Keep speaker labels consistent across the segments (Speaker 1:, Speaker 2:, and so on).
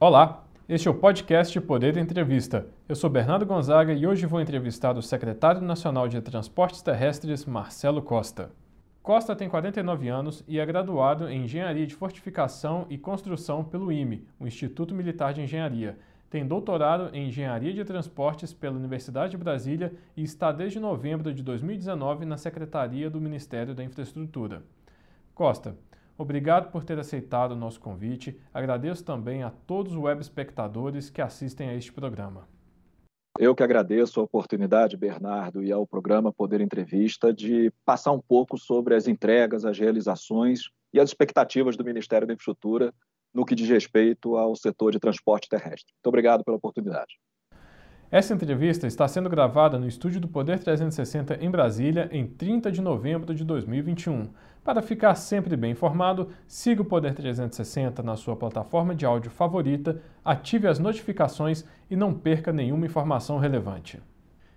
Speaker 1: Olá, este é o podcast Poder Entrevista. Eu sou Bernardo Gonzaga e hoje vou entrevistar o secretário nacional de Transportes Terrestres, Marcelo Costa. Costa tem 49 anos e é graduado em Engenharia de Fortificação e Construção pelo IME, o Instituto Militar de Engenharia. Tem doutorado em Engenharia de Transportes pela Universidade de Brasília e está desde novembro de 2019 na Secretaria do Ministério da Infraestrutura. Costa, Obrigado por ter aceitado o nosso convite. Agradeço também a todos os web espectadores que assistem a este programa.
Speaker 2: Eu que agradeço a oportunidade, Bernardo, e ao programa Poder Entrevista de passar um pouco sobre as entregas, as realizações e as expectativas do Ministério da Infraestrutura no que diz respeito ao setor de transporte terrestre. Muito obrigado pela oportunidade.
Speaker 1: Essa entrevista está sendo gravada no estúdio do Poder 360 em Brasília em 30 de novembro de 2021. Para ficar sempre bem informado, siga o Poder 360 na sua plataforma de áudio favorita, ative as notificações e não perca nenhuma informação relevante.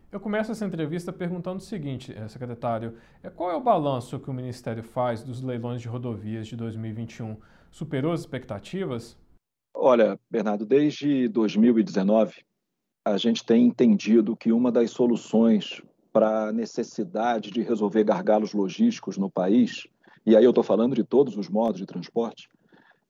Speaker 1: Eu começo essa entrevista perguntando o seguinte, eh, secretário: eh, qual é o balanço que o Ministério faz dos leilões de rodovias de 2021? Superou as expectativas?
Speaker 2: Olha, Bernardo, desde 2019, a gente tem entendido que uma das soluções para a necessidade de resolver gargalos logísticos no país e aí eu estou falando de todos os modos de transporte,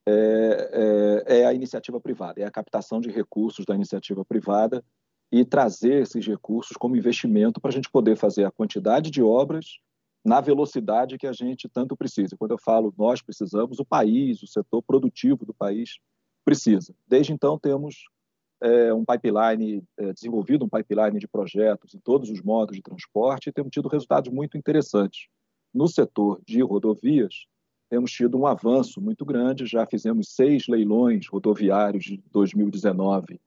Speaker 2: é, é, é, a iniciativa privada, é a captação de recursos da iniciativa privada e trazer esses recursos como investimento para a gente poder fazer a quantidade de obras na velocidade que a gente tanto precisa. Quando eu falo nós precisamos, o país, o setor produtivo do país precisa. Desde então temos é, um pipeline é, desenvolvido, um pipeline de projetos em todos os modos de transporte e temos tido resultados muito interessantes no setor de rodovias, temos tido um avanço muito grande, já fizemos seis leilões rodoviários de 2019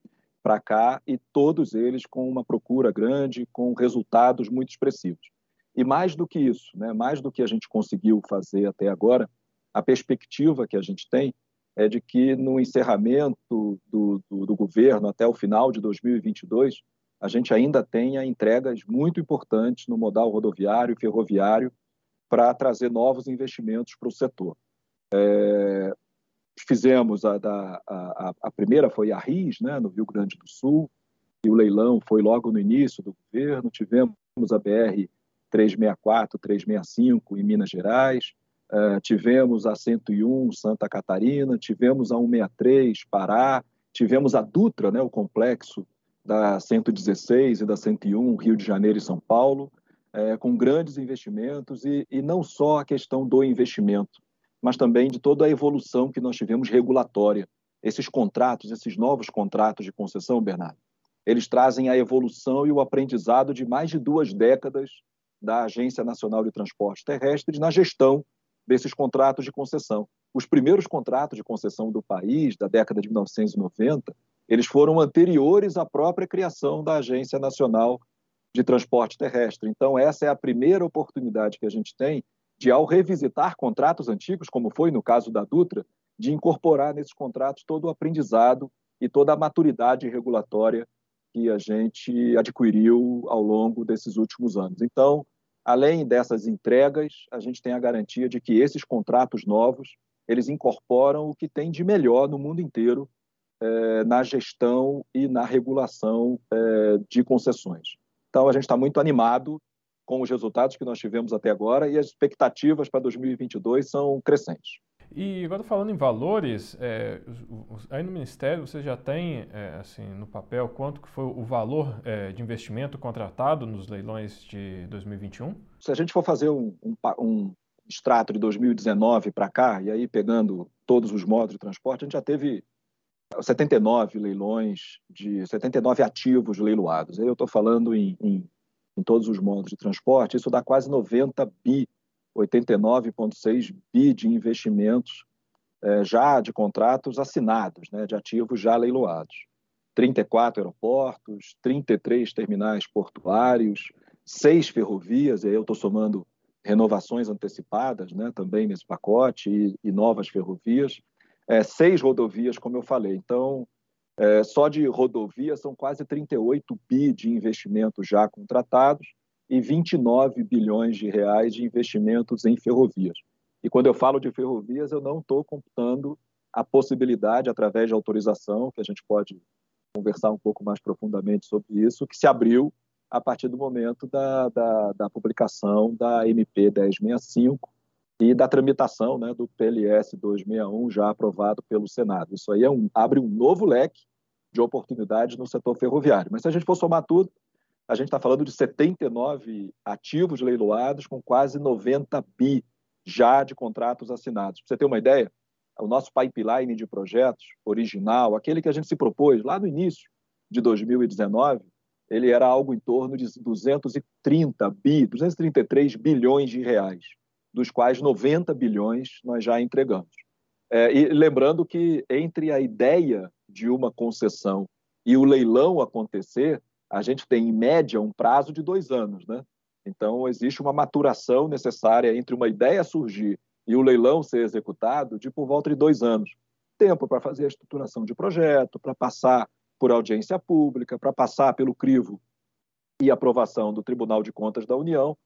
Speaker 2: para cá e todos eles com uma procura grande, com resultados muito expressivos. E mais do que isso, né, mais do que a gente conseguiu fazer até agora, a perspectiva que a gente tem é de que no encerramento do, do, do governo até o final de 2022, a gente ainda tenha entregas muito importantes no modal rodoviário e ferroviário para trazer novos investimentos para o setor. É, fizemos a, a, a, primeira foi a RIS, né, no Rio Grande do Sul, e o leilão foi logo no início do governo. Tivemos a BR 364, 365 em Minas Gerais, uh, tivemos a 101 Santa Catarina, tivemos a 163 Pará, tivemos a Dutra, né, o complexo da 116 e da 101 Rio de Janeiro e São Paulo, é, com grandes investimentos e, e não só a questão do investimento, mas também de toda a evolução que nós tivemos regulatória. Esses contratos, esses novos contratos de concessão, Bernardo, eles trazem a evolução e o aprendizado de mais de duas décadas da Agência Nacional de Transportes Terrestres na gestão desses contratos de concessão. Os primeiros contratos de concessão do país, da década de 1990, eles foram anteriores à própria criação da Agência Nacional de transporte terrestre. Então, essa é a primeira oportunidade que a gente tem de, ao revisitar contratos antigos, como foi no caso da Dutra, de incorporar nesses contratos todo o aprendizado e toda a maturidade regulatória que a gente adquiriu ao longo desses últimos anos. Então, além dessas entregas, a gente tem a garantia de que esses contratos novos eles incorporam o que tem de melhor no mundo inteiro eh, na gestão e na regulação eh, de concessões. Então, a gente está muito animado com os resultados que nós tivemos até agora e as expectativas para 2022 são crescentes.
Speaker 1: E agora falando em valores, é, aí no Ministério você já tem é, assim no papel quanto que foi o valor é, de investimento contratado nos leilões de 2021?
Speaker 2: Se a gente for fazer um, um, um extrato de 2019 para cá, e aí pegando todos os modos de transporte, a gente já teve 79 leilões de 79 ativos leiloados. Aí eu estou falando em, em, em, todos os modos de transporte, isso dá quase 90 bi, 89,6 bi de investimentos é, já de contratos assinados, né, de ativos já leiloados. 34 aeroportos, 33 terminais portuários, seis ferrovias, e aí eu estou somando renovações antecipadas né, também nesse pacote e, e novas ferrovias é, seis rodovias, como eu falei. Então, é, só de rodovias são quase 38 bi de investimentos já contratados e 29 bilhões de reais de investimentos em ferrovias. E quando eu falo de ferrovias, eu não estou computando a possibilidade, através de autorização, que a gente pode conversar um pouco mais profundamente sobre isso, que se abriu a partir do momento da, da, da publicação da MP 1065 e da tramitação né, do PLS 261 já aprovado pelo Senado. Isso aí é um, abre um novo leque de oportunidades no setor ferroviário. Mas se a gente for somar tudo, a gente está falando de 79 ativos leiloados com quase 90 bi já de contratos assinados. Para você ter uma ideia, o nosso pipeline de projetos original, aquele que a gente se propôs lá no início de 2019, ele era algo em torno de 230 bi, 233 bilhões de reais, dos quais 90 bilhões nós já entregamos. É, e lembrando que entre a ideia de uma concessão e o leilão acontecer, a gente tem, em média, um prazo de dois anos. Né? Então, existe uma maturação necessária entre uma ideia surgir e o leilão ser executado de por volta de dois anos. Tempo para fazer a estruturação de projeto, para passar por audiência pública, para passar pelo crivo e aprovação do Tribunal de Contas da União.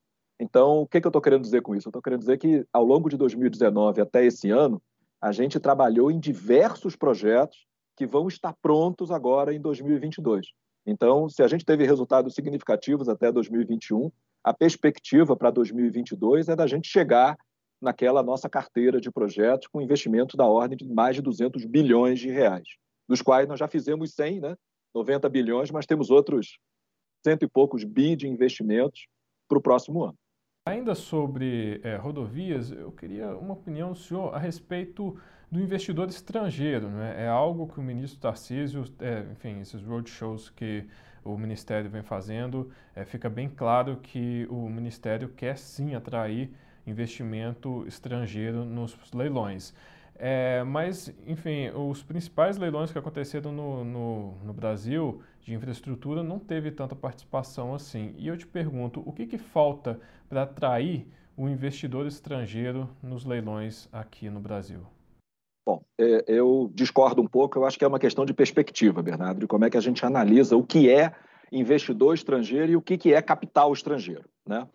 Speaker 2: Então, o que, que eu estou querendo dizer com isso? Eu estou querendo dizer que, ao longo de 2019 até esse ano, a gente trabalhou em diversos projetos que vão estar prontos agora em 2022. Então, se a gente teve resultados significativos até 2021, a perspectiva para 2022 é da gente chegar naquela nossa carteira de projetos com investimento da ordem de mais de 200 bilhões de reais, dos quais nós já fizemos 100, né? 90 bilhões, mas temos outros cento e poucos bi de investimentos para o próximo ano.
Speaker 1: Ainda sobre é, rodovias, eu queria uma opinião do senhor a respeito do investidor estrangeiro. Né? É algo que o ministro Tarcísio, é, enfim, esses roadshows que o Ministério vem fazendo, é, fica bem claro que o Ministério quer sim atrair investimento estrangeiro nos leilões. É, mas, enfim, os principais leilões que aconteceram no, no, no, Brasil de infraestrutura não teve tanta participação assim. E eu te pergunto, o que, que falta para atrair o investidor estrangeiro nos leilões aqui no Brasil?
Speaker 2: Bom, é, eu discordo um pouco, eu acho que é uma questão de perspectiva, Bernardo, de como é que a gente analisa o que é investidor estrangeiro e o que, é capital estrangeiro. Né?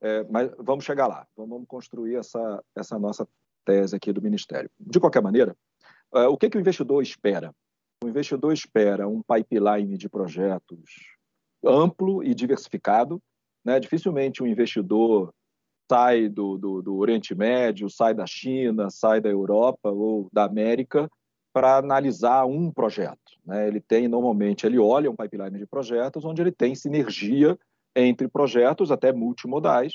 Speaker 2: É, mas vamos chegar lá, vamos construir essa, essa nossa tese aqui do Ministério. De qualquer maneira, é, o que, que o investidor espera? O investidor espera um pipeline de projetos amplo e diversificado. Né? Dificilmente um investidor sai do, do, do Oriente Médio, sai da China, sai da Europa ou da América para analisar um projeto. Né? Ele tem, normalmente, ele olha um pipeline de projetos onde ele tem sinergia entre projetos, até multimodais,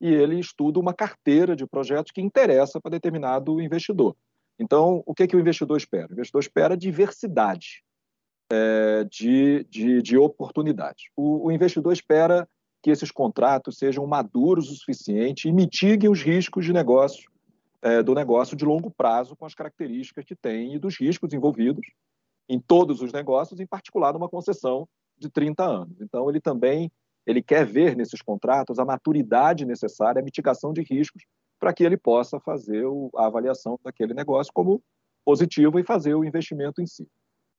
Speaker 2: e ele estuda uma carteira de projetos que interessa para determinado investidor. Então, o que, que o investidor espera? O investidor espera diversidade é, de, de, de oportunidades. O, o, investidor espera que esses contratos sejam maduros o suficiente e mitiguem os riscos de negócio, é, do negócio de longo prazo com as características que tem e dos riscos envolvidos em todos os negócios, em particular numa concessão de 30 anos. Então, ele também ele quer ver nesses contratos a maturidade necessária, a mitigação de riscos, para que ele possa fazer a avaliação daquele negócio como positivo e fazer o investimento em si.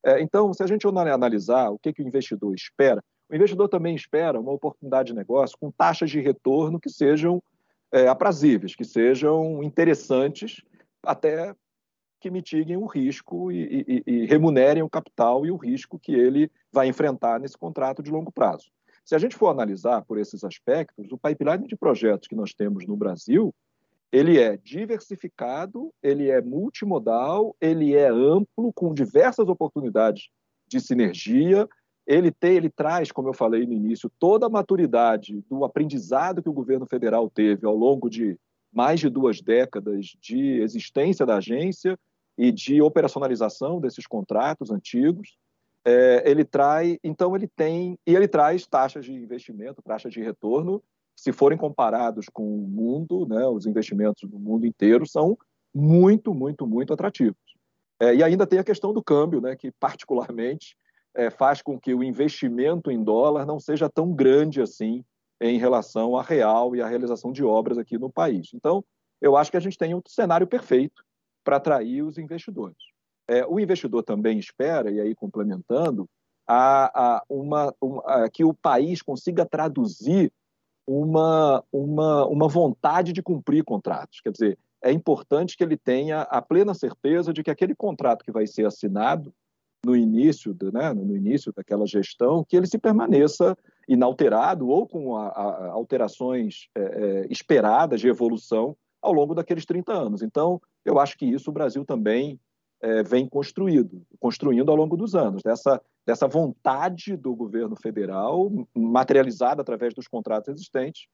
Speaker 2: É, então, se a gente analisar o que, que o investidor espera, o investidor também espera uma oportunidade de negócio com taxas de retorno que sejam é, aprazíveis, que sejam interessantes, até que mitiguem o risco e, e, e remunerem o capital e o risco que ele vai enfrentar nesse contrato de longo prazo. Se a gente for analisar por esses aspectos, o pipeline de projetos que nós temos no Brasil, ele é diversificado, ele é multimodal, ele é amplo, com diversas oportunidades de sinergia. Ele, tem, ele traz, como eu falei no início, toda a maturidade do aprendizado que o governo federal teve ao longo de mais de duas décadas de existência da agência e de operacionalização desses contratos antigos é, ele traz, então ele tem, e ele traz taxas de investimento, taxas de retorno, se forem comparados com o mundo, né, os investimentos no mundo inteiro são muito, muito, muito atrativos. É, e ainda tem a questão do câmbio, né, que particularmente é, faz com que o investimento em dólar não seja tão grande assim em relação à real e à realização de obras aqui no país. Então, eu acho que a gente tem um cenário perfeito para atrair os investidores. É, o investidor também espera, e aí complementando, a, a uma, uma, a, que o país consiga traduzir uma, uma, uma vontade de cumprir contratos. Quer dizer, é importante que ele tenha a plena certeza de que aquele contrato que vai ser assinado no início, de, né, no início daquela gestão, que ele se permaneça inalterado ou com a, a, alterações é, é, esperadas de evolução ao longo daqueles 30 anos. Então, eu acho que isso o Brasil também é, vem construído, construindo ao longo dos anos, dessa, dessa vontade do governo federal, materializada através dos contratos existentes,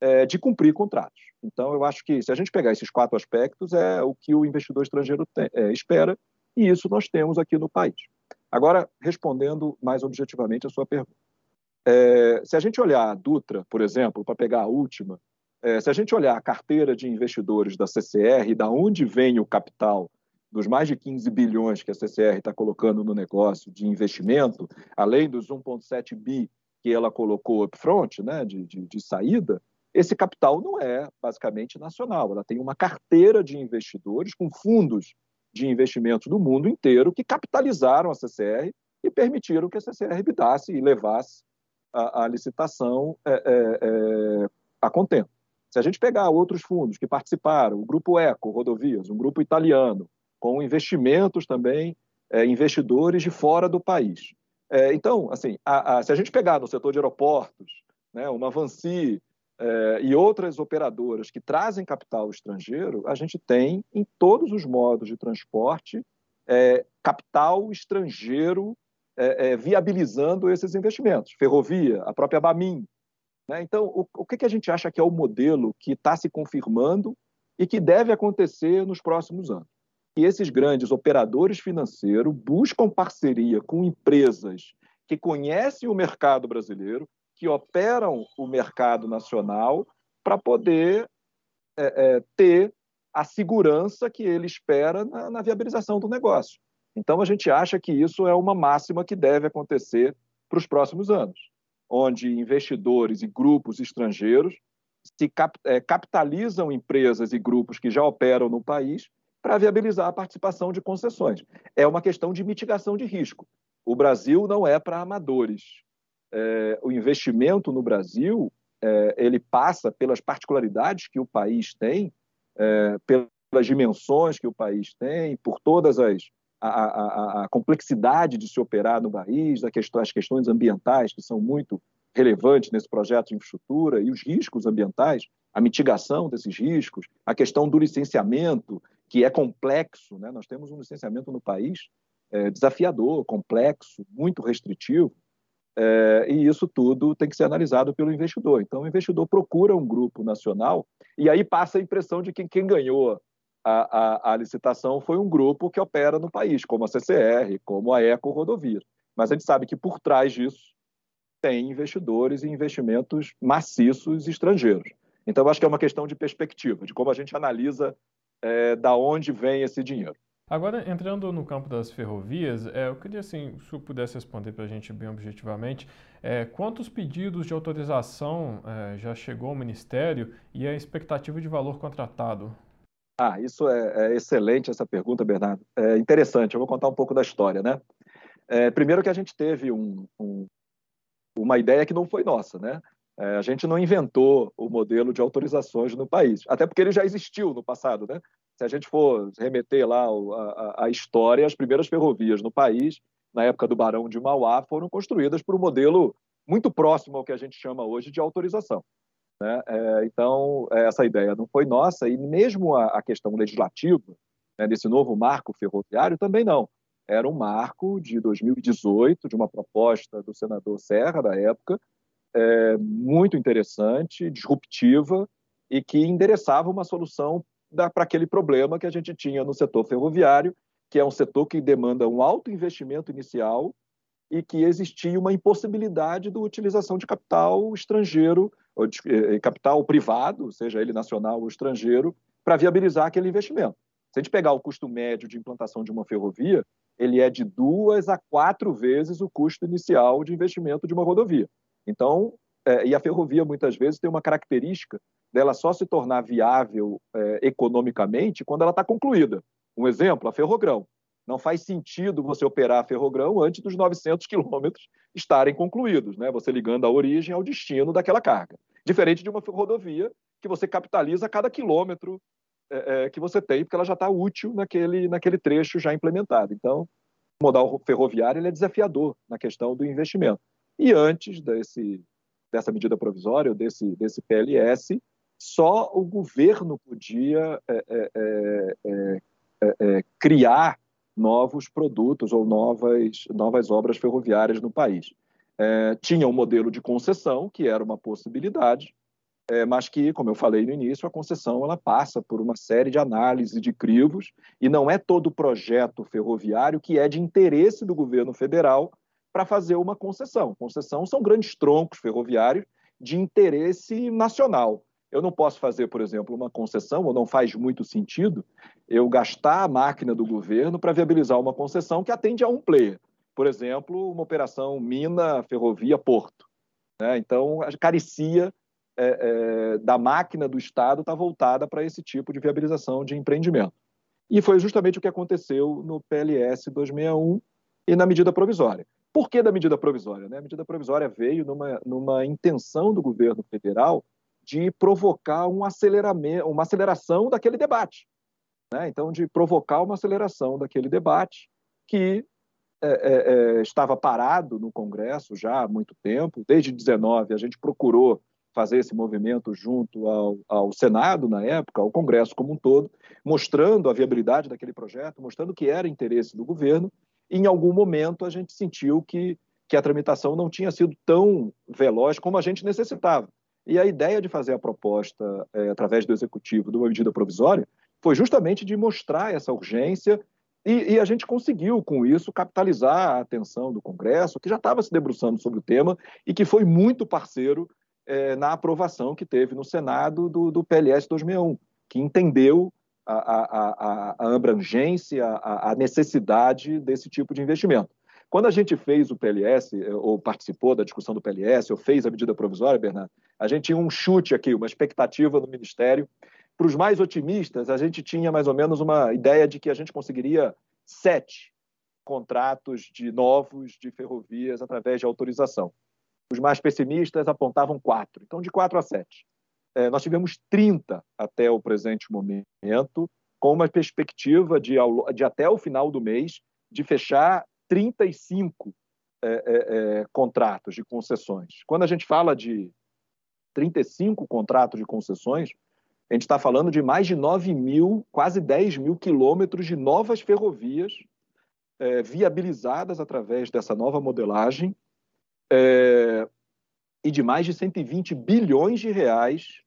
Speaker 2: é, de cumprir contratos. Então, eu acho que se a gente pegar esses quatro aspectos, é o que o investidor estrangeiro tem, é, espera, e isso nós temos aqui no país. Agora, respondendo mais objetivamente a sua pergunta. É, se a gente olhar a Dutra, por exemplo, para pegar a última, é, se a gente olhar a carteira de investidores da CCR, da onde vem o capital dos mais de 15 bilhões que a CCR está colocando no negócio de investimento, além dos 1,7 bi que ela colocou upfront, né, de, de, de saída, esse capital não é basicamente nacional. Ela tem uma carteira de investidores com fundos de investimentos do mundo inteiro que capitalizaram a CCR e permitiram que a CCR bidasse e levasse a, a licitação é, é, é, a contento. Se a gente pegar outros fundos que participaram, o Grupo Eco Rodovias, um grupo italiano, com investimentos também, é, investidores de fora do país. É, então, assim, a, a, se a gente pegar no setor de aeroportos, né, uma Vansi, é, e outras operadoras que trazem capital estrangeiro, a gente tem em todos os modos de transporte é, capital estrangeiro é, é viabilizando esses investimentos. Ferrovia, a própria Bamin. Né? Então, o, o que, que a gente acha que é o modelo que está se confirmando e que deve acontecer nos próximos anos? Que esses grandes operadores financeiros buscam parceria com empresas que conhecem o mercado brasileiro, que operam o mercado nacional para poder é, é, ter a segurança que ele espera na, na, viabilização do negócio. Então, a gente acha que isso é uma máxima que deve acontecer para os próximos anos, onde investidores e grupos estrangeiros se cap, é, capitalizam empresas e grupos que já operam no país para viabilizar a participação de concessões. É uma questão de mitigação de risco. O Brasil não é para amadores é, o investimento no Brasil é, ele passa pelas particularidades que o país tem, é, pelas dimensões que o país tem, por todas as a, a, a, complexidade de se operar no país, questão, as questões ambientais que são muito relevantes nesse projeto de infraestrutura e os riscos ambientais, a mitigação desses riscos, a questão do licenciamento, que é complexo. Né? Nós temos um licenciamento no país é, desafiador, complexo, muito restritivo. É, e isso tudo tem que ser analisado pelo investidor. Então, o investidor procura um grupo nacional e aí passa a impressão de que quem ganhou a, a, a licitação foi um grupo que opera no país, como a CCR, como a Eco Rodovia. Mas a gente sabe que por trás disso tem investidores e investimentos maciços estrangeiros. Então, eu acho que é uma questão de perspectiva, de como a gente analisa é, da onde vem esse dinheiro.
Speaker 1: Agora, entrando no campo das ferrovias, é, eu queria, assim, se o pudesse responder para a gente bem objetivamente, é, quantos pedidos de autorização é, já chegou ao Ministério e a expectativa de valor contratado?
Speaker 2: Ah, isso é, é excelente essa pergunta, Bernardo. É interessante, eu vou contar um pouco da história, né? É, primeiro que a gente teve um, um, uma ideia que não foi nossa, né? É, a gente não inventou o modelo de autorizações no país, até porque ele já existiu no passado, né? se a gente for remeter lá a, a, história, as primeiras ferrovias no país, na época do Barão de Mauá, foram construídas por um modelo muito próximo ao que a gente chama hoje de autorização. Né? É, então, essa ideia não foi nossa, e mesmo a, a questão legislativa, né, desse novo marco ferroviário, também não. Era um marco de 2018, de uma proposta do senador Serra, da época, é, muito interessante, disruptiva, e que endereçava uma solução para aquele problema que a gente tinha no setor ferroviário, que é um setor que demanda um alto investimento inicial e que existia uma impossibilidade da utilização de capital estrangeiro, de, eh, eh, capital privado, seja ele nacional ou estrangeiro, para viabilizar aquele investimento. Se a gente pegar o custo médio de implantação de uma ferrovia, ele é de duas a quatro vezes o custo inicial de investimento de uma rodovia. Então, é, e a ferrovia muitas vezes tem uma característica dela só se tornar viável é, economicamente quando ela está concluída. Um exemplo, a Ferrogrão. Não faz sentido você operar a Ferrogrão antes dos 900 quilômetros estarem concluídos, né? você ligando a origem ao destino daquela carga. Diferente de uma rodovia que você capitaliza cada quilômetro é, é, que você tem, porque ela já está útil naquele, naquele trecho já implementado. Então, o modal ferroviário é desafiador na questão do investimento. E antes desse, dessa medida provisória, desse, desse PLS, só o governo podia é, é, é, é, criar novos produtos ou novas, novas obras ferroviárias no país. tinha um modelo de concessão, que era uma possibilidade, é, mas que, como eu falei no início, a concessão ela passa por uma série de análises de crivos e não é todo projeto ferroviário que é de interesse do governo federal para fazer uma concessão. Concessão são grandes troncos ferroviários de interesse nacional. Eu não posso fazer, por exemplo, uma concessão, ou não faz muito sentido eu gastar a máquina do governo para viabilizar uma concessão que atende a um player. Por exemplo, uma operação mina, ferrovia, porto. Né? Então, carecia é, é, da máquina do Estado está voltada para esse tipo de viabilização de empreendimento. E foi justamente o que aconteceu no PLS 261 e na medida provisória. Por que da medida provisória? Né? A medida provisória veio numa, numa intenção do governo federal de provocar um aceleramento, uma aceleração daquele debate. Né? Então, de provocar uma aceleração daquele debate que é, é, é estava parado no Congresso já há muito tempo. Desde 19 a gente procurou fazer esse movimento junto ao, ao, Senado, na época, ao Congresso como um todo, mostrando a viabilidade daquele projeto, mostrando que era interesse do governo. Em algum momento, a gente sentiu que, que a tramitação não tinha sido tão veloz como a gente necessitava. E a ideia de fazer a proposta, é, através do Executivo, de uma medida provisória, foi justamente de mostrar essa urgência e, e, a gente conseguiu, com isso, capitalizar a atenção do Congresso, que já estava se debruçando sobre o tema e que foi muito parceiro é, na aprovação que teve no Senado do, do PLS 261, que entendeu a, a, a, a abrangência, a, necessidade desse tipo de investimento. Quando a gente fez o PLS, é, ou participou da discussão do PLS, ou fez a medida provisória, Bernardo, a gente tinha um chute aqui, uma expectativa no Ministério. Para os mais otimistas, a gente tinha mais ou menos uma ideia de que a gente conseguiria sete contratos de novos de ferrovias através de autorização. Os mais pessimistas apontavam quatro. Então, de quatro a sete. É, nós tivemos 30 até o presente momento, com uma perspectiva de, de até o final do mês de fechar 35 é, é, é, contratos de concessões. Quando a gente fala de 35 contratos de concessões, a gente está falando de mais de 9 mil, quase 10 mil quilômetros de novas ferrovias é, viabilizadas através dessa nova modelagem é, e de mais de 120 bilhões de reais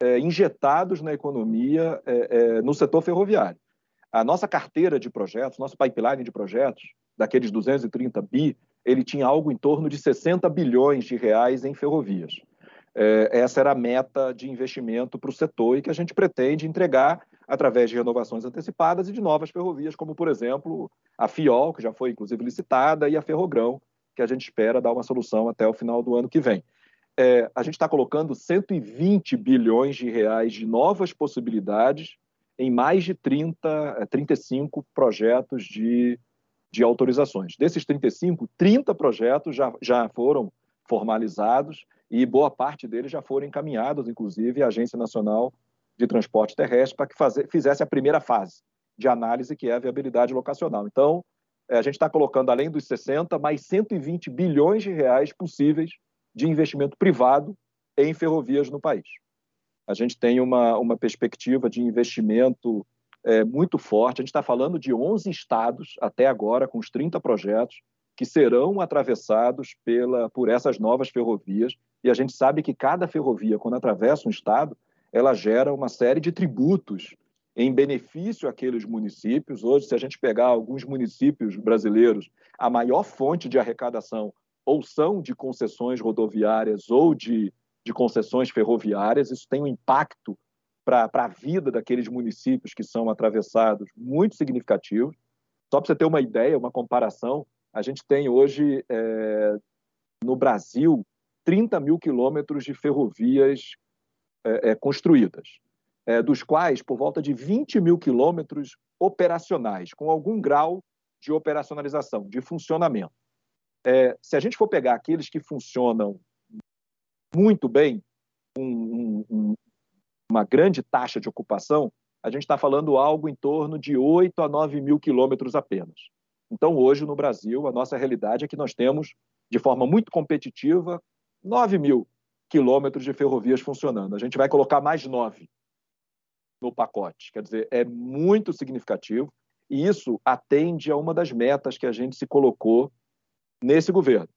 Speaker 2: é, injetados na economia é, é, no setor ferroviário. A nossa carteira de projetos, nosso pipeline de projetos, daqueles 230 bi, ele tinha algo em torno de 60 bilhões de reais em ferrovias. É, essa era a meta de investimento para o setor e que a gente pretende entregar através de renovações antecipadas e de novas ferrovias, como, por exemplo, a FIOL, que já foi inclusive licitada, e a Ferrogrão, que a gente espera dar uma solução até o final do ano que vem. É, a gente está colocando 120 bilhões de reais de novas possibilidades em mais de 30, 35 é, projetos de, de autorizações. Desses 35, 30 projetos já, já foram formalizados e boa parte deles já foram encaminhados, inclusive, à Agência Nacional de Transporte Terrestre para que fazer, fizesse a primeira fase de análise, que é a viabilidade locacional. Então, é, a gente está colocando, além dos 60, mais 120 bilhões de reais possíveis de investimento privado em ferrovias no país. A gente tem uma, uma perspectiva de investimento é, muito forte. A gente está falando de 11 estados até agora, com os 30 projetos, que serão atravessados pela, por essas novas ferrovias. E a gente sabe que cada ferrovia, quando atravessa um estado, ela gera uma série de tributos em benefício àqueles municípios. Hoje, se a gente pegar alguns municípios brasileiros, a maior fonte de arrecadação ou são de concessões rodoviárias ou de, de concessões ferroviárias. Isso tem um impacto para a vida daqueles municípios que são atravessados muito significativo. Só para você ter uma ideia, uma comparação, a gente tem hoje é, no Brasil 30 mil quilômetros de ferrovias é, é, construídas é, dos quais por volta de 20 mil quilômetros operacionais, com algum grau de operacionalização, de funcionamento. É, se a gente for pegar aqueles que funcionam muito bem, um, um, uma grande taxa de ocupação, a gente está falando algo em torno de 8 a 9 mil quilômetros apenas. Então, hoje, no Brasil, a nossa realidade é que nós temos, de forma muito competitiva, 9 mil quilômetros de ferrovias funcionando. A gente vai colocar mais 9 no pacote. Quer dizer, é muito significativo e isso atende a uma das metas que a gente se colocou nesse governo,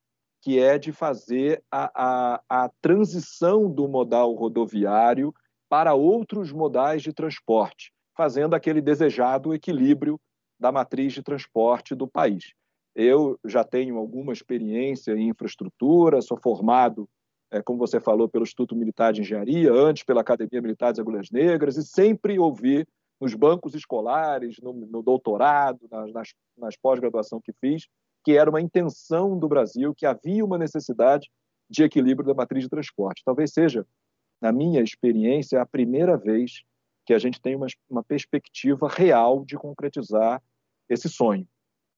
Speaker 2: que é de fazer a, a, a transição do modal rodoviário para outros modais de transporte, fazendo aquele desejado equilíbrio da matriz de transporte do país. Eu já tenho alguma experiência em infraestrutura, sou formado, é, como você falou, pelo Instituto Militar de Engenharia, antes pela Academia Militar das Agulhas Negras, e sempre ouvi nos bancos escolares, no, no doutorado, nas, nas, nas pós-graduação que fiz, que era uma intenção do Brasil, que havia uma necessidade de equilíbrio da matriz de transporte. Talvez seja, na minha experiência, a primeira vez que a gente tem uma, uma perspectiva real de concretizar esse sonho.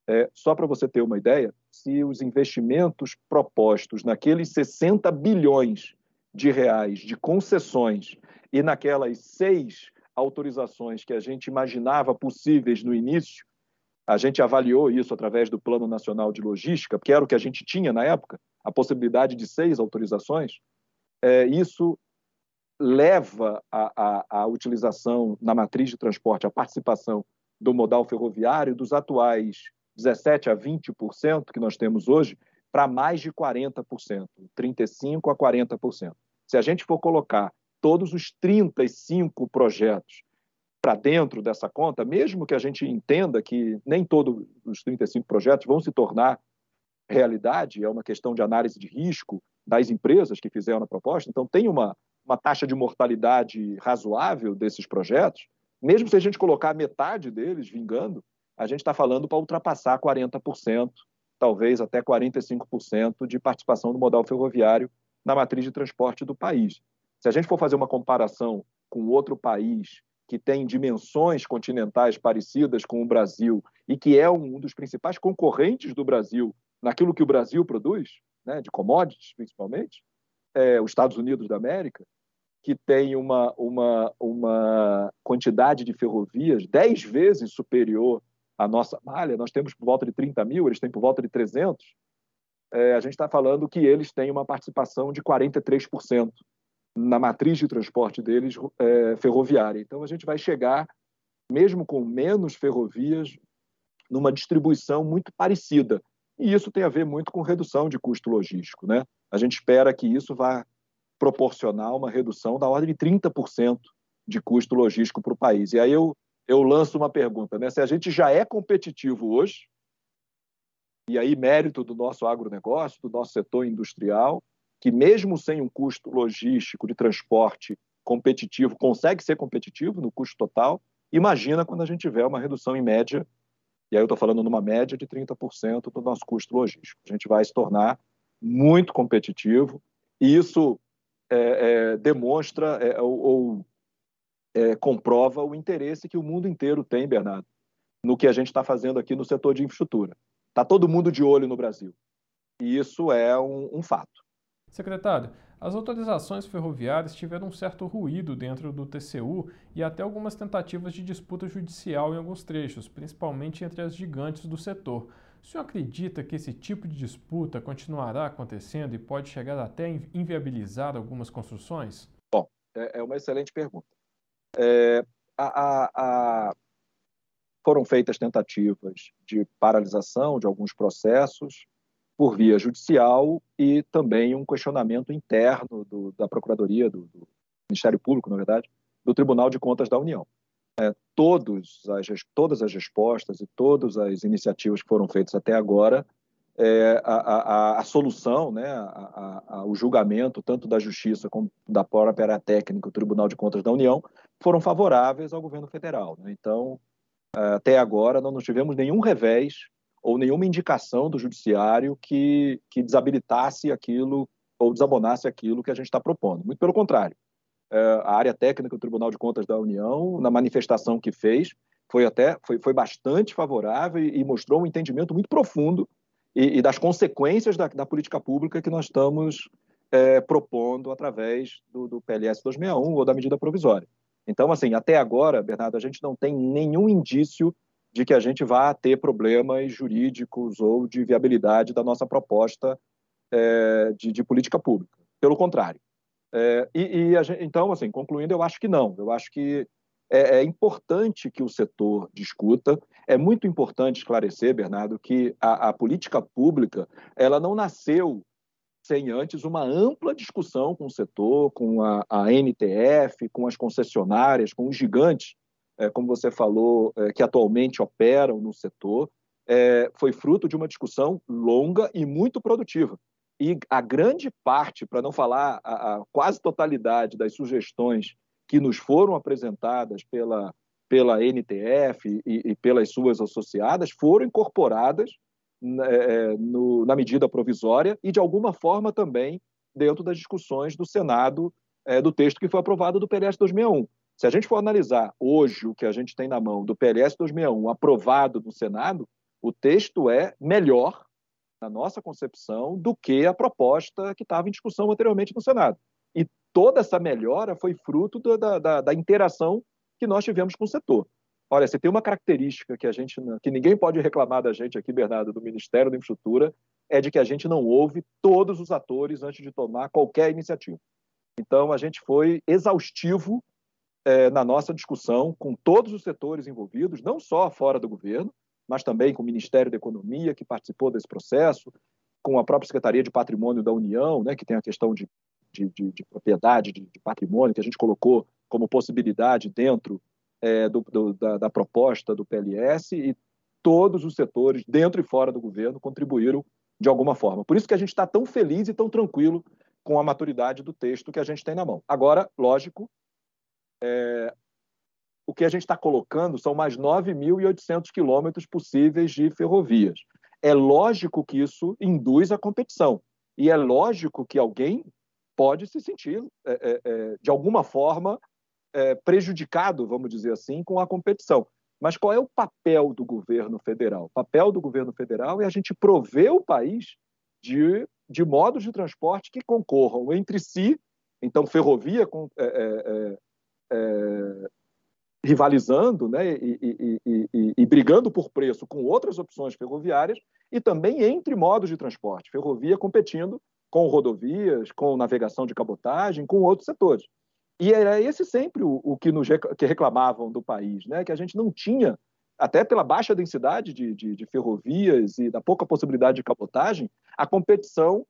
Speaker 2: É, só para você ter uma ideia, se os investimentos propostos naqueles 60 bilhões de reais de concessões e naquelas seis autorizações que a gente imaginava possíveis no início, a gente avaliou isso através do Plano Nacional de Logística, que era o que a gente tinha na época, a possibilidade de seis autorizações, é, isso leva a, utilização na matriz de transporte, a participação do modal ferroviário dos atuais 17 a 20% que nós temos hoje para mais de 40%, 35 a 40%. Se a gente for colocar todos os 35 projetos para dentro dessa conta, mesmo que a gente entenda que nem todos os 35 projetos vão se tornar realidade, é uma questão de análise de risco das empresas que fizeram a proposta, então tem uma, uma taxa de mortalidade razoável desses projetos, mesmo se a gente colocar metade deles vingando, a gente está falando para ultrapassar 40%, talvez até 45% de participação do modal ferroviário na matriz de transporte do país. Se a gente for fazer uma comparação com outro país que tem dimensões continentais parecidas com o Brasil e que é um dos principais concorrentes do Brasil naquilo que o Brasil produz, né, de commodities principalmente, é, os Estados Unidos da América, que tem uma, uma, uma quantidade de ferrovias dez vezes superior à nossa. Malha, nós temos por volta de 30 mil, eles têm por volta de 300, é, a gente está falando que eles têm uma participação de 43% na matriz de transporte deles é, ferroviária. Então, a gente vai chegar, mesmo com menos ferrovias, numa distribuição muito parecida. E isso tem a ver muito com redução de custo logístico. Né? A gente espera que isso vá proporcionar uma redução da ordem de 30% de custo logístico para o país. E aí eu, eu lanço uma pergunta: né? se a gente já é competitivo hoje, e aí mérito do nosso agronegócio, do nosso setor industrial, que mesmo sem um custo logístico de transporte competitivo, consegue ser competitivo no custo total, imagina quando a gente tiver uma redução em média, e aí eu estou falando numa média de 30% do nosso custo logístico. A gente vai se tornar muito competitivo, e isso é, é, demonstra é, ou, é, comprova o interesse que o mundo inteiro tem, Bernardo, no que a gente está fazendo aqui no setor de infraestrutura. Está todo mundo de olho no Brasil. E isso é um, um fato.
Speaker 1: Secretário, as autorizações ferroviárias tiveram um certo ruído dentro do TCU e até algumas tentativas de disputa judicial em alguns trechos, principalmente entre as gigantes do setor. O senhor acredita que esse tipo de disputa continuará acontecendo e pode chegar até inviabilizar algumas construções?
Speaker 2: Bom, é, é uma excelente pergunta. É, a, a, a... Foram feitas tentativas de paralisação de alguns processos, por via judicial e também um questionamento interno do, da Procuradoria, do, do, Ministério Público, na verdade, do Tribunal de Contas da União. É, todos as, todas as respostas e todas as iniciativas que foram feitas até agora, é, a, a, a, solução, né, a, o julgamento, tanto da Justiça como da própria técnica, o Tribunal de Contas da União, foram favoráveis ao governo federal. Né? Então, é, até agora, não tivemos nenhum revés ou nenhuma indicação do judiciário que, que desabilitasse aquilo ou desabonasse aquilo que a gente está propondo. Muito pelo contrário. É, a área técnica do Tribunal de Contas da União, na manifestação que fez, foi até foi, foi bastante favorável e, mostrou um entendimento muito profundo e, e das consequências da, da, política pública que nós estamos é, propondo através do, do PLS 261 ou da medida provisória. Então, assim, até agora, Bernardo, a gente não tem nenhum indício de que a gente vá ter problemas jurídicos ou de viabilidade da nossa proposta é, de, de, política pública. Pelo contrário. É, e, e gente, então, assim, concluindo, eu acho que não. Eu acho que é, é, importante que o setor discuta. É muito importante esclarecer, Bernardo, que a, a política pública ela não nasceu sem antes uma ampla discussão com o setor, com a, a NTF, com as concessionárias, com os gigantes, como você falou, é, que atualmente operam no setor. É, foi fruto de uma discussão longa e muito produtiva. E a grande parte, para não falar a, a, quase totalidade das sugestões que nos foram apresentadas pela, pela NTF e, e pelas suas associadas, foram incorporadas né, é, no, na medida provisória e, de alguma forma, também dentro das discussões do Senado é, do texto que foi aprovado do PLS 2001. Se a gente for analisar hoje o que a gente tem na mão do PLS 2001 aprovado no Senado, o texto é melhor na nossa concepção, do que a proposta que estava em discussão anteriormente no Senado. E toda essa melhora foi fruto da, da, da, interação que nós tivemos com o setor. Olha, você tem uma característica que a gente, que ninguém pode reclamar da gente aqui, Bernardo, do Ministério da Infraestrutura, é de que a gente não ouve todos os atores antes de tomar qualquer iniciativa. Então, a gente foi exaustivo é, na nossa discussão com todos os setores envolvidos, não só fora do governo, mas também com o Ministério da Economia, que participou desse processo, com a própria Secretaria de Patrimônio da União, né, que tem a questão de, de, de, de propriedade, de, patrimônio, que a gente colocou como possibilidade dentro é, do, do, da, da proposta do PLS, e todos os setores, dentro e fora do governo, contribuíram de alguma forma. Por isso que a gente está tão feliz e tão tranquilo com a maturidade do texto que a gente tem na mão. Agora, lógico, é, o que a gente está colocando são mais 9.800 quilômetros possíveis de ferrovias. É lógico que isso induz a competição. E é lógico que alguém pode se sentir, é, é, é, de alguma forma, é, prejudicado, vamos dizer assim, com a competição. Mas qual é o papel do governo federal? O papel do governo federal é a gente prover o país de, de modos de transporte que concorram entre si. Então, ferrovia com, é, é, rivalizando né, e, e, e, e, brigando por preço com outras opções ferroviárias e também entre modos de transporte. Ferrovia competindo com rodovias, com navegação de cabotagem, com outros setores. E era esse sempre o, o que, nos, que reclamavam do país, né, que a gente não tinha, até pela baixa densidade de, de, de ferrovias e da pouca possibilidade de cabotagem, a competição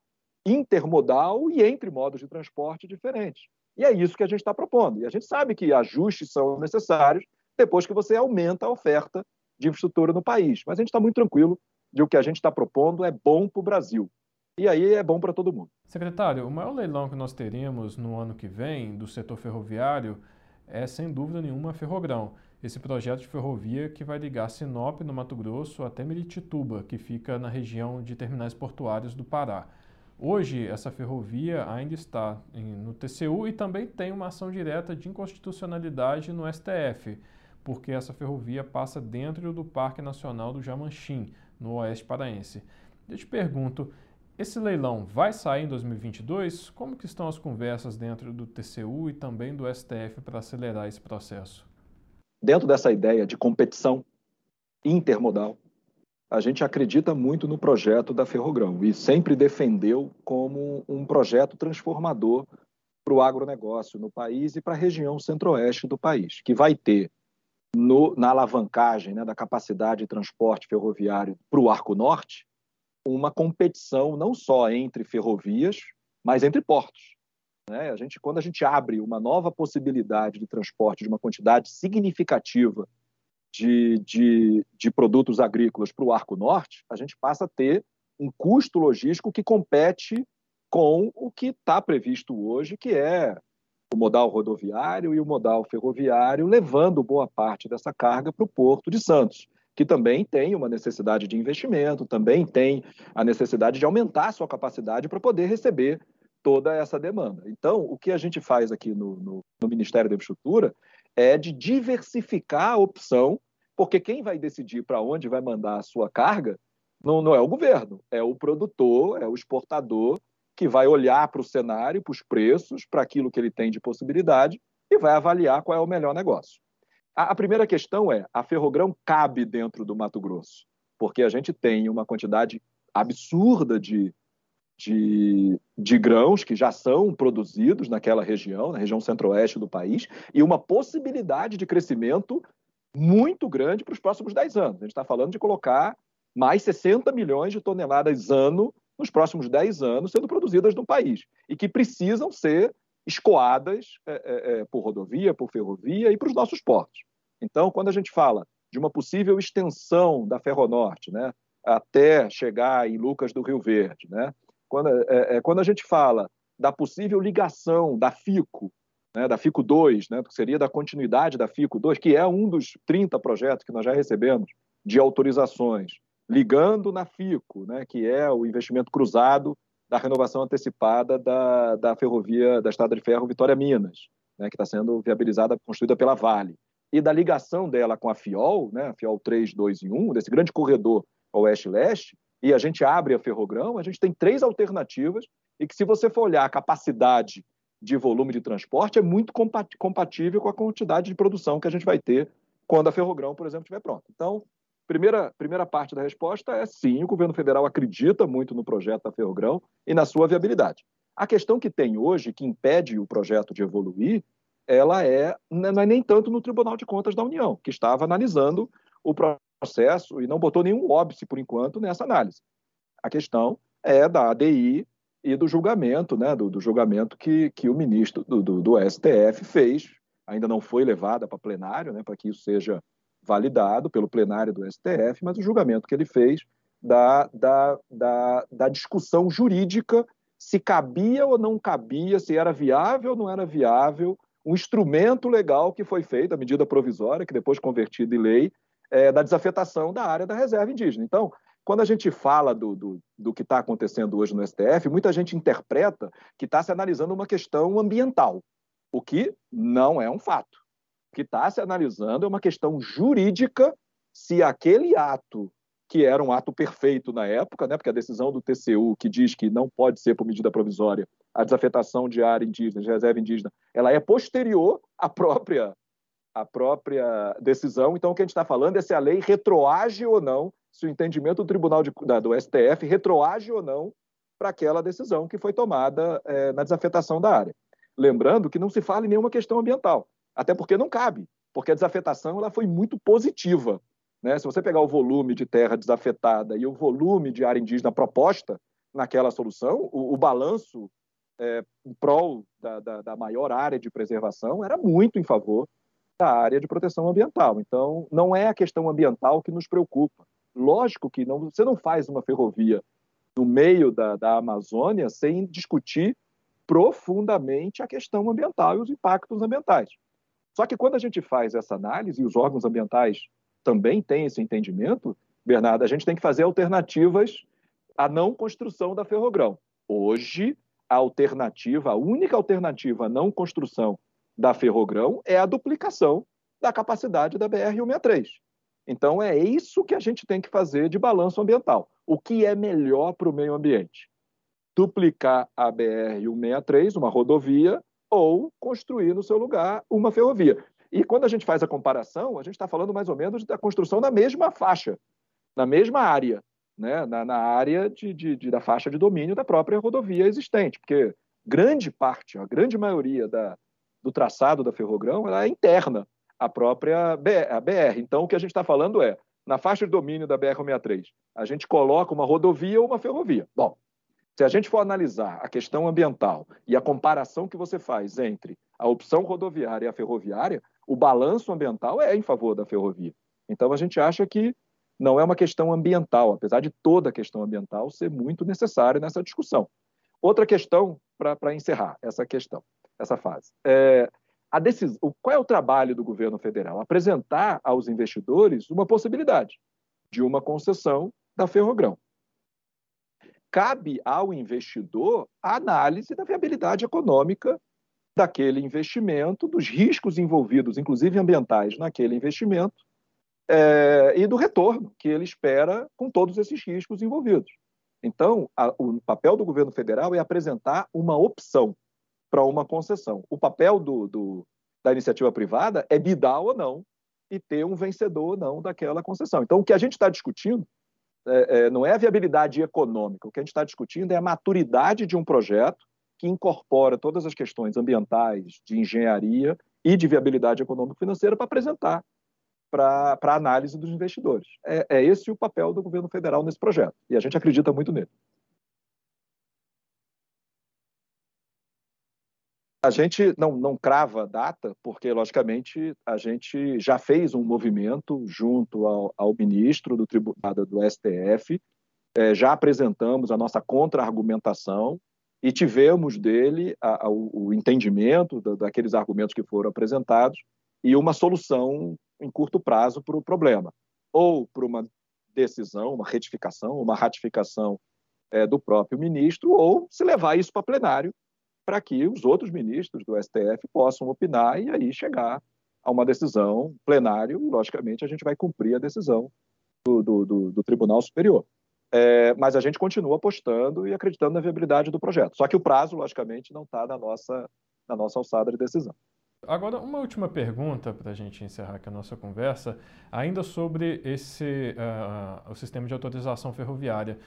Speaker 2: intermodal e entre modos de transporte diferentes. E é isso que a gente está propondo. E a gente sabe que ajustes são necessários depois que você aumenta a oferta de infraestrutura no país. Mas a gente está muito tranquilo de o que a gente está propondo é bom para o Brasil. E aí é bom para todo mundo.
Speaker 1: Secretário, o maior leilão que nós teremos no ano que vem do setor ferroviário é, sem dúvida nenhuma, a Ferrogrão. Esse projeto de ferrovia que vai ligar Sinop, no Mato Grosso, até Meritituba, que fica na região de terminais portuários do Pará. Hoje, essa ferrovia ainda está no TCU e também tem uma ação direta de inconstitucionalidade no STF, porque essa ferrovia passa dentro do Parque Nacional do Jamanchim, no Oeste Paraense. Eu te pergunto, esse leilão vai sair em 2022? Como que estão as conversas dentro do TCU e também do STF para acelerar esse processo?
Speaker 2: Dentro dessa ideia de competição intermodal, a gente acredita muito no projeto da Ferrogrão e sempre defendeu como um projeto transformador para o agronegócio no país e para a região centro-oeste do país, que vai ter no, na alavancagem né, da capacidade de transporte ferroviário para o Arco Norte uma competição não só entre ferrovias, mas entre portos. Né? A gente, quando a gente abre uma nova possibilidade de transporte de uma quantidade significativa de, de, de produtos agrícolas para o Arco Norte, a gente passa a ter um custo logístico que compete com o que está previsto hoje, que é o modal rodoviário e o modal ferroviário, levando boa parte dessa carga para o Porto de Santos, que também tem uma necessidade de investimento, também tem a necessidade de aumentar sua capacidade para poder receber toda essa demanda. Então, o que a gente faz aqui no, no, no Ministério da Infraestrutura é de diversificar a opção, porque quem vai decidir para onde vai mandar a sua carga não, não é o governo, é o produtor, é o exportador que vai olhar para o cenário, para os preços, para aquilo que ele tem de possibilidade e vai avaliar qual é o melhor negócio. A, a primeira questão é: a Ferrogrão cabe dentro do Mato Grosso? Porque a gente tem uma quantidade absurda de, de, de, grãos que já são produzidos naquela região, na região centro-oeste do país, e uma possibilidade de crescimento muito grande para os próximos 10 anos. A gente está falando de colocar mais 60 milhões de toneladas ano nos próximos 10 anos sendo produzidas no país e que precisam ser escoadas é, é, é, por rodovia, por ferrovia e para os nossos portos. Então, quando a gente fala de uma possível extensão da Ferronorte, né, até chegar em Lucas do Rio Verde, né, quando, é, é, quando a gente fala da possível ligação da FICO, né, da FICO 2, né, que seria da continuidade da FICO 2, que é um dos 30 projetos que nós já recebemos de autorizações, ligando na FICO, né, que é o investimento cruzado da renovação antecipada da, da ferrovia da Estrada de Ferro Vitória Minas, né, que está sendo viabilizada, construída pela Vale, e da ligação dela com a FIOL, né, a FIOL 3, 2 e 1, desse grande corredor oeste-leste, e a gente abre a Ferrogrão, a gente tem três alternativas e que, se você for olhar a capacidade de volume de transporte, é muito compatível com a quantidade de produção que a gente vai ter quando a Ferrogrão, por exemplo, estiver pronta. Então, Primeira, primeira parte da resposta é sim, o governo federal acredita muito no projeto da Ferrogrão e na sua viabilidade. A questão que tem hoje, que impede o projeto de evoluir, ela é não é nem tanto no Tribunal de Contas da União, que estava analisando o processo e não botou nenhum óbice, por enquanto, nessa análise. A questão é da ADI e do julgamento, né, do, do julgamento que, que o ministro do, do, do STF fez, ainda não foi levada para plenário, né, para que isso seja validado pelo plenário do STF, mas o julgamento que ele fez da, da, da, da discussão jurídica se cabia ou não cabia, se era viável ou não era viável, um instrumento legal que foi feito, a medida provisória, que depois convertida em lei, é, da desafetação da área da reserva indígena. Então, quando a gente fala do, do, do que está acontecendo hoje no STF, muita gente interpreta que está se analisando uma questão ambiental, o que não é um fato que está se analisando é uma questão jurídica se aquele ato que era um ato perfeito na época, né, porque a decisão do TCU que diz que não pode ser por medida provisória a desafetação de área indígena, de reserva indígena, ela é posterior à própria à própria decisão. Então, o que a gente está falando é se a lei retroage ou não, se o entendimento do Tribunal de, da, do STF retroage ou não para aquela decisão que foi tomada é, na desafetação da área. Lembrando que não se fala em nenhuma questão ambiental. Até porque não cabe, porque a desafetação ela foi muito positiva. Né? Se você pegar o volume de terra desafetada e o volume de área indígena proposta naquela solução, o, o balanço é, em prol da, da, da maior área de preservação era muito em favor da área de proteção ambiental. Então, não é a questão ambiental que nos preocupa. Lógico que não, você não faz uma ferrovia no meio da, da Amazônia sem discutir profundamente a questão ambiental e os impactos ambientais. Só que quando a gente faz essa análise, e os órgãos ambientais também têm esse entendimento, Bernardo, a gente tem que fazer alternativas à não construção da ferrogrão. Hoje, a alternativa, a única alternativa à não construção da ferrogrão é a duplicação da capacidade da BR-163. Então, é isso que a gente tem que fazer de balanço ambiental. O que é melhor para o meio ambiente? Duplicar a BR-163, uma rodovia, ou construir no seu lugar uma ferrovia. E quando a gente faz a comparação, a gente está falando mais ou menos da construção na mesma faixa, na mesma área, né? na, na área de, de, de, da faixa de domínio da própria rodovia existente, porque grande parte, a grande maioria da, do traçado da Ferrogrão ela é interna à própria BR. Então, o que a gente está falando é, na faixa de domínio da BR-163, a gente coloca uma rodovia ou uma ferrovia. Bom, se a gente for analisar a questão ambiental e a comparação que você faz entre a opção rodoviária e a ferroviária, o balanço ambiental é em favor da ferrovia. Então a gente acha que não é uma questão ambiental, apesar de toda a questão ambiental ser muito necessária nessa discussão. Outra questão para encerrar essa questão, essa fase. É, a qual é o trabalho do governo federal? Apresentar aos investidores uma possibilidade de uma concessão da Ferrogrão cabe ao investidor a análise da viabilidade econômica daquele investimento, dos riscos envolvidos, inclusive ambientais, naquele investimento é, e do retorno que ele espera com todos esses riscos envolvidos. Então, a, o papel do governo federal é apresentar uma opção para uma concessão. O papel do, do, da iniciativa privada é bidar ou não e ter um vencedor ou não daquela concessão. Então, o que a gente está discutindo é, é, não é a viabilidade econômica, o que a gente está discutindo é a maturidade de um projeto que incorpora todas as questões ambientais, de engenharia e de viabilidade econômico-financeira para apresentar para análise dos investidores. É, é esse o papel do governo federal nesse projeto, e a gente acredita muito nele. A gente não, não crava data, porque, logicamente, a gente já fez um movimento junto ao, ao ministro do do STF, é, já apresentamos a nossa contra-argumentação e tivemos dele a, a, o entendimento da, daqueles argumentos que foram apresentados e uma solução em curto prazo para o problema, ou por uma decisão, uma retificação, uma ratificação é, do próprio ministro, ou se levar isso para plenário para que os outros ministros do STF possam opinar e aí chegar a uma decisão plenário e, logicamente, a gente vai cumprir a decisão do, do, do, do Tribunal Superior. É, mas a gente continua apostando e acreditando na viabilidade do projeto. Só que o prazo, logicamente, não está na nossa, na nossa alçada de decisão.
Speaker 1: Agora, uma última pergunta para a gente encerrar aqui a nossa conversa, ainda sobre esse uh, o sistema de autorização ferroviária.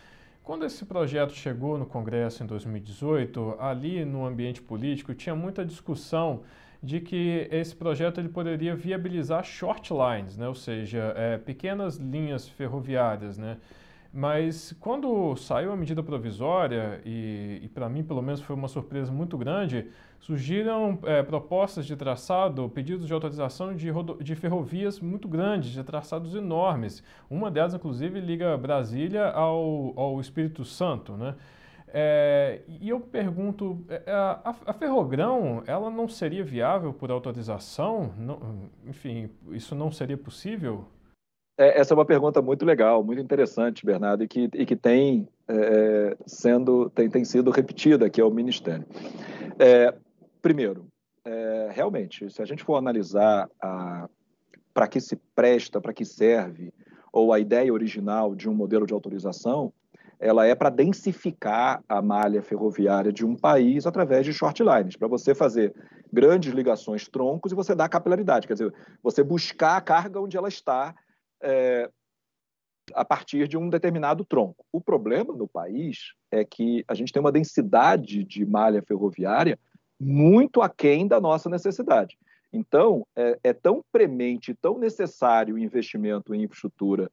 Speaker 1: Quando esse projeto chegou no Congresso em 2018, ali no ambiente político tinha muita discussão de que esse projeto ele poderia viabilizar short lines, né? ou seja, é, pequenas linhas ferroviárias, né? Mas quando saiu a medida provisória, e, e para mim pelo menos foi uma surpresa muito grande, surgiram é, propostas de traçado, pedidos de autorização de, de ferrovias muito grandes, de traçados enormes. Uma delas, inclusive, liga Brasília ao, ao Espírito Santo. Né? É, e eu pergunto, é, a, a, Ferrogrão, ela não seria viável por autorização? Não, enfim, isso não seria possível?
Speaker 2: É, essa é uma pergunta muito legal, muito interessante, Bernardo, e que, e que tem, é, sendo, tem, tem sido repetida aqui ao Ministério. É, primeiro, é, realmente, se a gente for analisar para que se presta, para que serve, ou a ideia original de um modelo de autorização, ela é para densificar a malha ferroviária de um país através de short lines, para você fazer grandes ligações troncos e você dar capilaridade, quer dizer, você buscar a carga onde ela está é, a partir de um determinado tronco. O problema no país é que a gente tem uma densidade de malha ferroviária muito aquém da nossa necessidade. Então, é, é tão premente, tão necessário o investimento em infraestrutura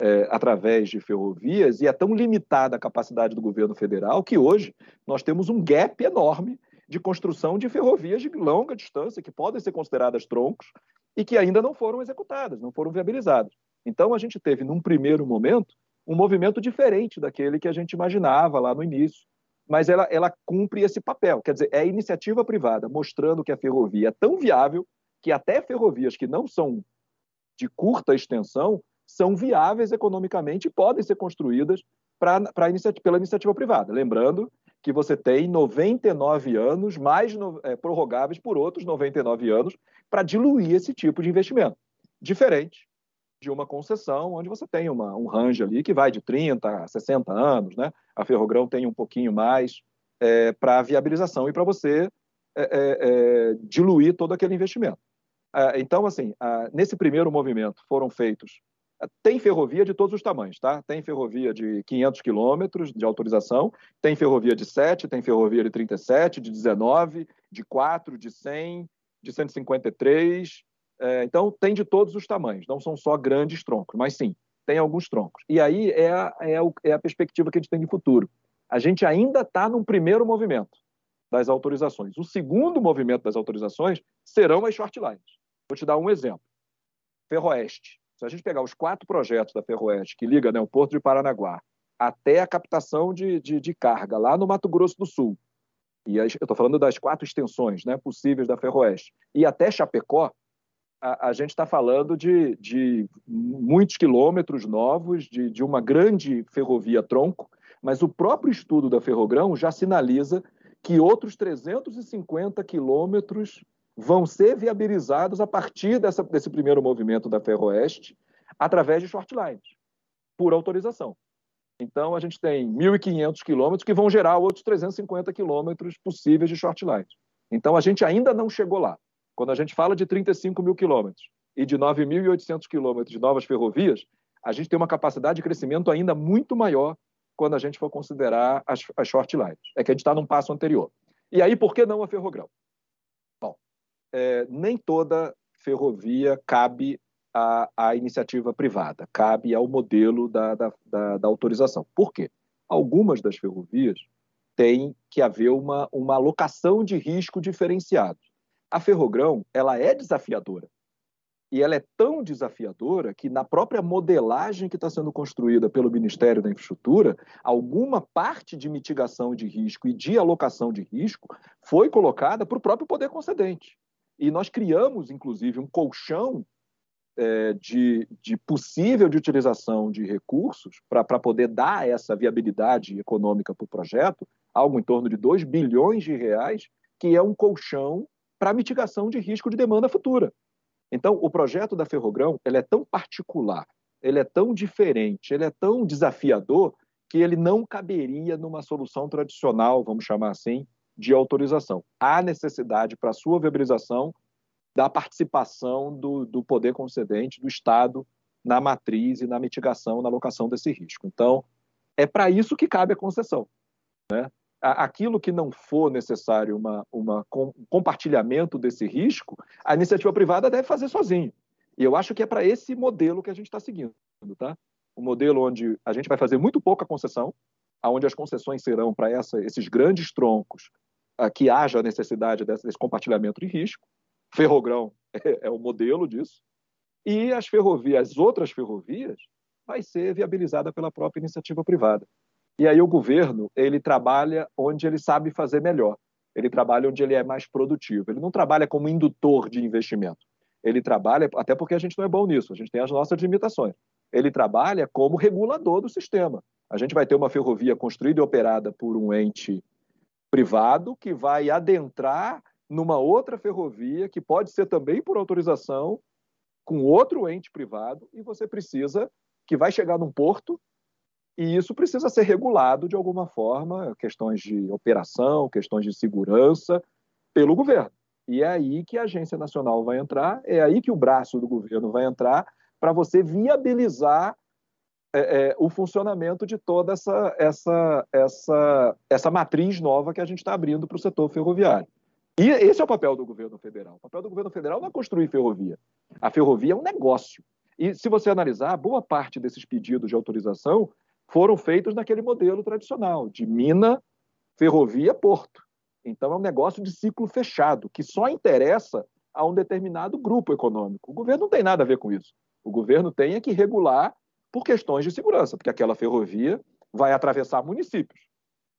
Speaker 2: é, através de ferrovias e é tão limitada a capacidade do governo federal que hoje nós temos um gap enorme de construção de ferrovias de longa distância que podem ser consideradas troncos e que ainda não foram executadas, não foram viabilizadas. Então, a gente teve, num primeiro momento, um movimento diferente daquele que a gente imaginava lá no início, mas ela, ela cumpre esse papel. Quer dizer, é a iniciativa privada mostrando que a ferrovia é tão viável que até ferrovias que não são de curta extensão são viáveis economicamente e podem ser construídas pra, pra iniciativa, pela iniciativa privada. Lembrando que você tem 99 anos, mais é, prorrogáveis por outros 99 anos, para diluir esse tipo de investimento. Diferente de uma concessão, onde você tem uma, um range ali que vai de 30 a 60 anos, né? A Ferrogrão tem um pouquinho mais é, para viabilização e para você é, é, é, diluir todo aquele investimento. É, então, assim, nesse primeiro movimento foram feitos tem ferrovia de todos os tamanhos, tá? Tem ferrovia de 500 quilômetros de autorização, tem ferrovia de 7, tem ferrovia de 37, de 19, de 4, de 100, de 153, é, então, tem de todos os tamanhos, não são só grandes troncos, mas sim, tem alguns troncos. E aí é a, é, é a perspectiva que a gente tem de futuro. A gente ainda está num primeiro movimento das autorizações. O segundo movimento das autorizações serão as short lines. Vou te dar um exemplo. Ferroeste. Se a gente pegar os quatro projetos da Ferroeste, que liga né, o Porto de Paranaguá até a captação de, de, de carga lá no Mato Grosso do Sul, e eu estou falando das quatro extensões né, possíveis da Ferroeste, e até Chapecó, a, a gente está falando de, de, muitos quilômetros novos, de, de uma grande ferrovia tronco, mas o próprio estudo da Ferrogrão já sinaliza que outros 350 quilômetros vão ser viabilizados a partir dessa, desse primeiro movimento da Ferroeste, através de short lines, por autorização. Então, a gente tem 1.500 quilômetros que vão gerar outros 350 quilômetros possíveis de short lines. Então, a gente ainda não chegou lá. Quando a gente fala de 35 mil quilômetros e de 9.800 quilômetros de novas ferrovias, a gente tem uma capacidade de crescimento ainda muito maior quando a gente for considerar as, as short lines. É que a gente está num passo anterior. E aí, por que não a ferrogrão? É, nem toda ferrovia cabe à, à, iniciativa privada, cabe ao modelo da, da, da, da autorização. Por quê? Algumas das ferrovias têm que haver uma, uma alocação de risco diferenciado. A ferrogrão ela é desafiadora e ela é tão desafiadora que, na própria modelagem que está sendo construída pelo Ministério da Infraestrutura, alguma parte de mitigação de risco e de alocação de risco foi colocada para o próprio poder concedente. E nós criamos, inclusive, um colchão é, de, de, possível de utilização de recursos para poder dar essa viabilidade econômica para o projeto, algo em torno de 2 bilhões de reais, que é um colchão para mitigação de risco de demanda futura. Então, o projeto da Ferrogrão ele é tão particular, ele é tão diferente, ele é tão desafiador que ele não caberia numa solução tradicional, vamos chamar assim, de autorização. Há necessidade para a sua viabilização da participação do, do poder concedente, do Estado, na matriz e na mitigação, na alocação desse risco. Então, é para isso que cabe a concessão. Né? aquilo que não for necessário uma, uma um compartilhamento desse risco, a iniciativa privada deve fazer sozinho. E eu acho que é para esse modelo que a gente está seguindo, tá? Um modelo onde a gente vai fazer muito pouca concessão, aonde as concessões serão para esses grandes troncos que haja necessidade desse, desse, compartilhamento de risco. Ferrogrão é, é o modelo disso. E as ferrovias, as outras ferrovias, vai ser viabilizada pela própria iniciativa privada. E aí o governo, ele trabalha onde ele sabe fazer melhor. Ele trabalha onde ele é mais produtivo. Ele não trabalha como indutor de investimento. Ele trabalha, até porque a gente não é bom nisso, a gente tem as nossas limitações. Ele trabalha como regulador do sistema. A gente vai ter uma ferrovia construída e operada por um ente privado que vai adentrar numa outra ferrovia, que pode ser também por autorização, com outro ente privado, e você precisa, que vai chegar num porto, e isso precisa ser regulado de alguma forma, questões de operação, questões de segurança, pelo governo. E é aí que a Agência Nacional vai entrar, é aí que o braço do governo vai entrar para você viabilizar é, é, o funcionamento de toda essa, essa, essa, essa matriz nova que a gente está abrindo para o setor ferroviário. E esse é o papel do governo federal. O papel do governo federal não é construir ferrovia. A ferrovia é um negócio. E se você analisar, boa parte desses pedidos de autorização foram feitos naquele modelo tradicional, de mina, ferrovia, porto. Então é um negócio de ciclo fechado, que só interessa a um determinado grupo econômico. O governo não tem nada a ver com isso. O governo tem é que regular por questões de segurança, porque aquela ferrovia vai atravessar municípios,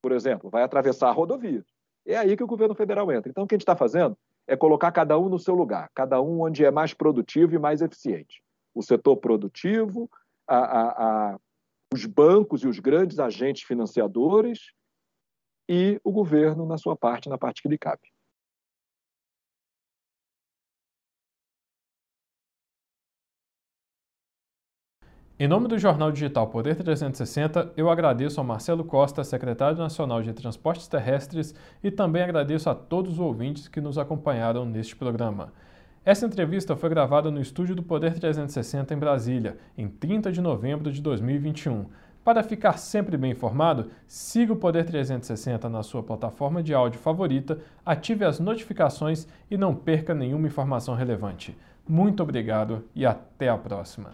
Speaker 2: por exemplo, vai atravessar rodovias. É aí que o governo federal entra. Então, o que a gente está fazendo é colocar cada um no seu lugar, cada um onde é mais produtivo e mais eficiente. O setor produtivo, a, a, a os bancos e os grandes agentes financiadores e o governo na sua parte, na parte que lhe cabe.
Speaker 1: Em nome do jornal digital Poder 360, eu agradeço ao Marcelo Costa, secretário nacional de Transportes Terrestres, e também agradeço a todos os ouvintes que nos acompanharam neste programa. Essa entrevista foi gravada no estúdio do Poder 360 em Brasília, em 30 de novembro de 2021. Para ficar sempre bem informado, siga o Poder 360 na sua plataforma de áudio favorita, ative as notificações e não perca nenhuma informação relevante. Muito obrigado e até a próxima.